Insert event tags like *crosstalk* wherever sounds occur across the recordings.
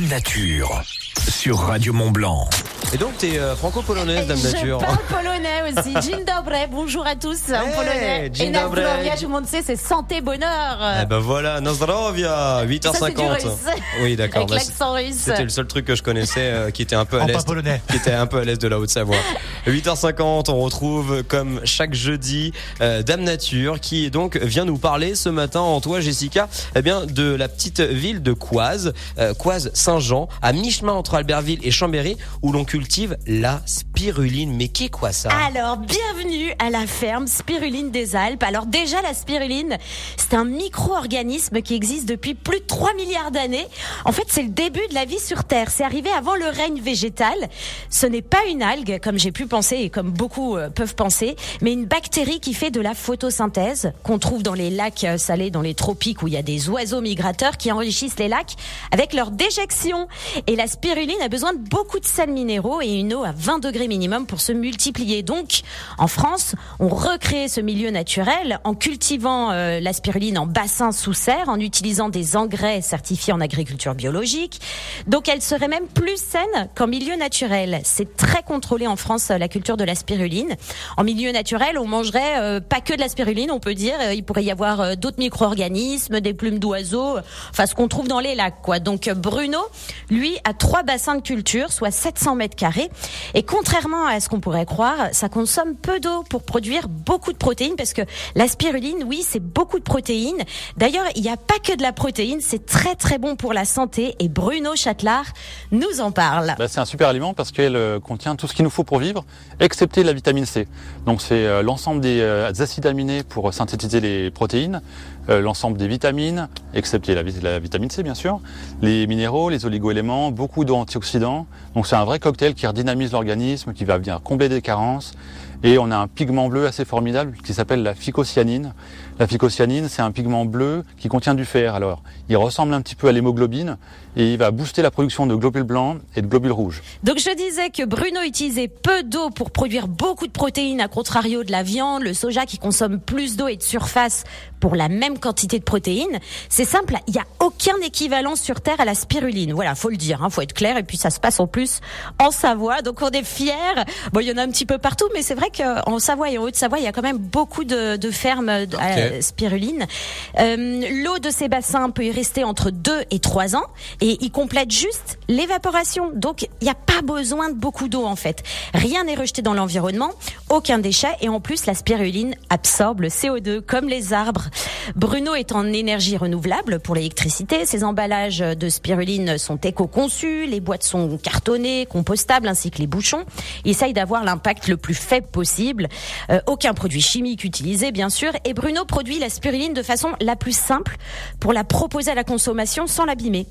Nature sur Radio Mont Blanc. Et donc, t'es euh, franco-polonaise, Dame Nature. Je parle *laughs* polonais aussi. Dzień dobry, bonjour à tous en Hey, polonais. dzień Et dobry. tout le monde sait, c'est santé, bonheur. Eh ben voilà, Nazdrovia, 8h50. Ça, c'est du russe. Oui, d'accord. Avec bah, l'accent russe. C'était le seul truc que je connaissais euh, qui était un peu à En l'est. polonais. Qui était un peu à l'est de la Haute-Savoie. 8h50, on retrouve comme chaque jeudi euh, Dame Nature qui donc vient nous parler ce matin en toi Jessica eh bien de la petite ville de Coise, euh, Coise Saint-Jean à mi-chemin entre Albertville et Chambéry où l'on cultive la spiruline. Mais qu'est quoi ça Alors, bienvenue à la ferme Spiruline des Alpes. Alors déjà, la spiruline, c'est un micro-organisme qui existe depuis plus de 3 milliards d'années. En fait, c'est le début de la vie sur Terre. C'est arrivé avant le règne végétal. Ce n'est pas une algue, comme j'ai pu penser et comme beaucoup euh, peuvent penser, mais une bactérie qui fait de la photosynthèse, qu'on trouve dans les lacs euh, salés, dans les tropiques où il y a des oiseaux migrateurs qui enrichissent les lacs avec leur déjection. Et la spiruline a besoin de beaucoup de sels minéraux et une eau à 20 degrés minimum pour se multiplier. Donc, en France, on recrée ce milieu naturel en cultivant euh, la spiruline en bassin sous serre, en utilisant des engrais certifiés en agriculture biologique. Donc, elle serait même plus saine qu'en milieu naturel. C'est très contrôlé en France euh, la culture de la spiruline. En milieu naturel, on mangerait euh, pas que de la spiruline, on peut dire. Euh, Il pourrait y avoir d'autres micro-organismes, des plumes d'oiseaux, enfin ce qu'on trouve dans les lacs. Donc Bruno, lui, a trois bassins de culture, soit 700 mètres carrés. Et contrairement à ce qu'on pourrait croire, ça consomme peu d'eau pour produire beaucoup de protéines, parce que la spiruline, oui, c'est beaucoup de protéines. D'ailleurs, il n'y a pas que de la protéine, c'est très très bon pour la santé. Et Bruno Châtelard nous en parle. Bah, c'est un super aliment parce qu'elle euh, contient tout ce qu'il nous faut pour vivre, excepté la vitamine C. Donc c'est euh, l'ensemble des euh, acides aminés pour synthétiser les protéines, l'ensemble des vitamines, excepté la vitamine C bien sûr, les minéraux, les oligoéléments, beaucoup d'antioxydants. Donc c'est un vrai cocktail qui redynamise l'organisme, qui va venir combler des carences. Et on a un pigment bleu assez formidable qui s'appelle la phycocyanine. La phycocyanine, c'est un pigment bleu qui contient du fer. Alors, il ressemble un petit peu à l'hémoglobine et il va booster la production de globules blancs et de globules rouges. Donc je disais que Bruno utilisait peu d'eau pour produire beaucoup de protéines, à contrario de la viande, le soja qui consomme plus d'eau et de surface pour la même quantité de protéines. C'est simple, il n'y a aucun équivalent sur Terre à la spiruline. Voilà, faut le dire, hein, faut être clair. Et puis ça se passe en plus en Savoie, donc on est fiers. Bon, il y en a un petit peu partout, mais c'est vrai qu'en Savoie et en Haute-Savoie, il y a quand même beaucoup de, de fermes de- à Ok. spiruline. Euh, L'eau de ces bassins peut y rester entre 2 et 3 ans et il complète juste l'évaporation. Donc il n'y a pas besoin de beaucoup d'eau en fait. Rien n'est rejeté dans l'environnement, aucun déchet et en plus la spiruline absorbe le CO2 comme les arbres. Bruno est en énergie renouvelable pour l'électricité. Ses emballages de spiruline sont éco-conçus, les boîtes sont cartonnées, compostables ainsi que les bouchons. Il essaye d'avoir l'impact le plus faible possible. Euh, aucun produit chimique utilisé bien sûr et Bruno produit la spiruline de façon la plus simple pour la proposer à la consommation sans l'abîmer.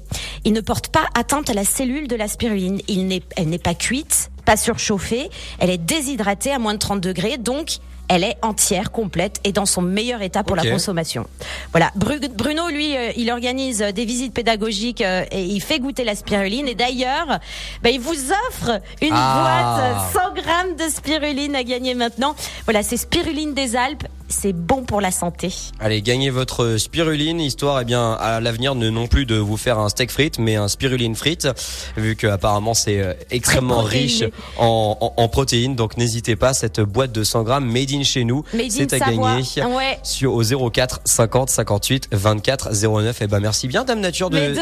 Il ne porte pas atteinte à la cellule de la spiruline. Il elle n'est pas cuite, pas surchauffée, elle est déshydratée à moins de 30 degrés, donc elle est entière, complète et dans son meilleur état pour la consommation. Voilà. Bru- Bruno, lui, euh, il organise euh, des visites pédagogiques euh, et il fait goûter la spiruline. Et d'ailleurs, bah, il vous offre une Ah. boîte 100 grammes de spiruline à gagner maintenant. Voilà, c'est spiruline des Alpes. C'est bon pour la santé. Allez, gagnez votre spiruline, histoire, eh bien, à l'avenir, ne non plus de vous faire un steak frite, mais un spiruline frite, vu que apparemment c'est euh, extrêmement riche en, en, en protéines. Donc n'hésitez pas, cette boîte de 100 grammes made in chez nous, c'est à Savoie. gagner. Ouais. Sur au 04 50 58 24 09. Et ben merci bien, Dame Nature, de de.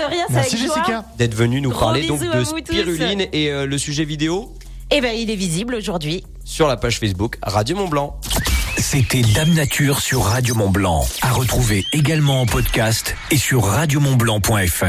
Jessica. d'être venue nous Gros parler donc de tous. spiruline et euh, le sujet vidéo Eh ben, il est visible aujourd'hui. sur la page Facebook Radio Mont Blanc. C'était Dame Nature sur Radio Mont Blanc. À retrouver également en podcast et sur radiomontblanc.fr.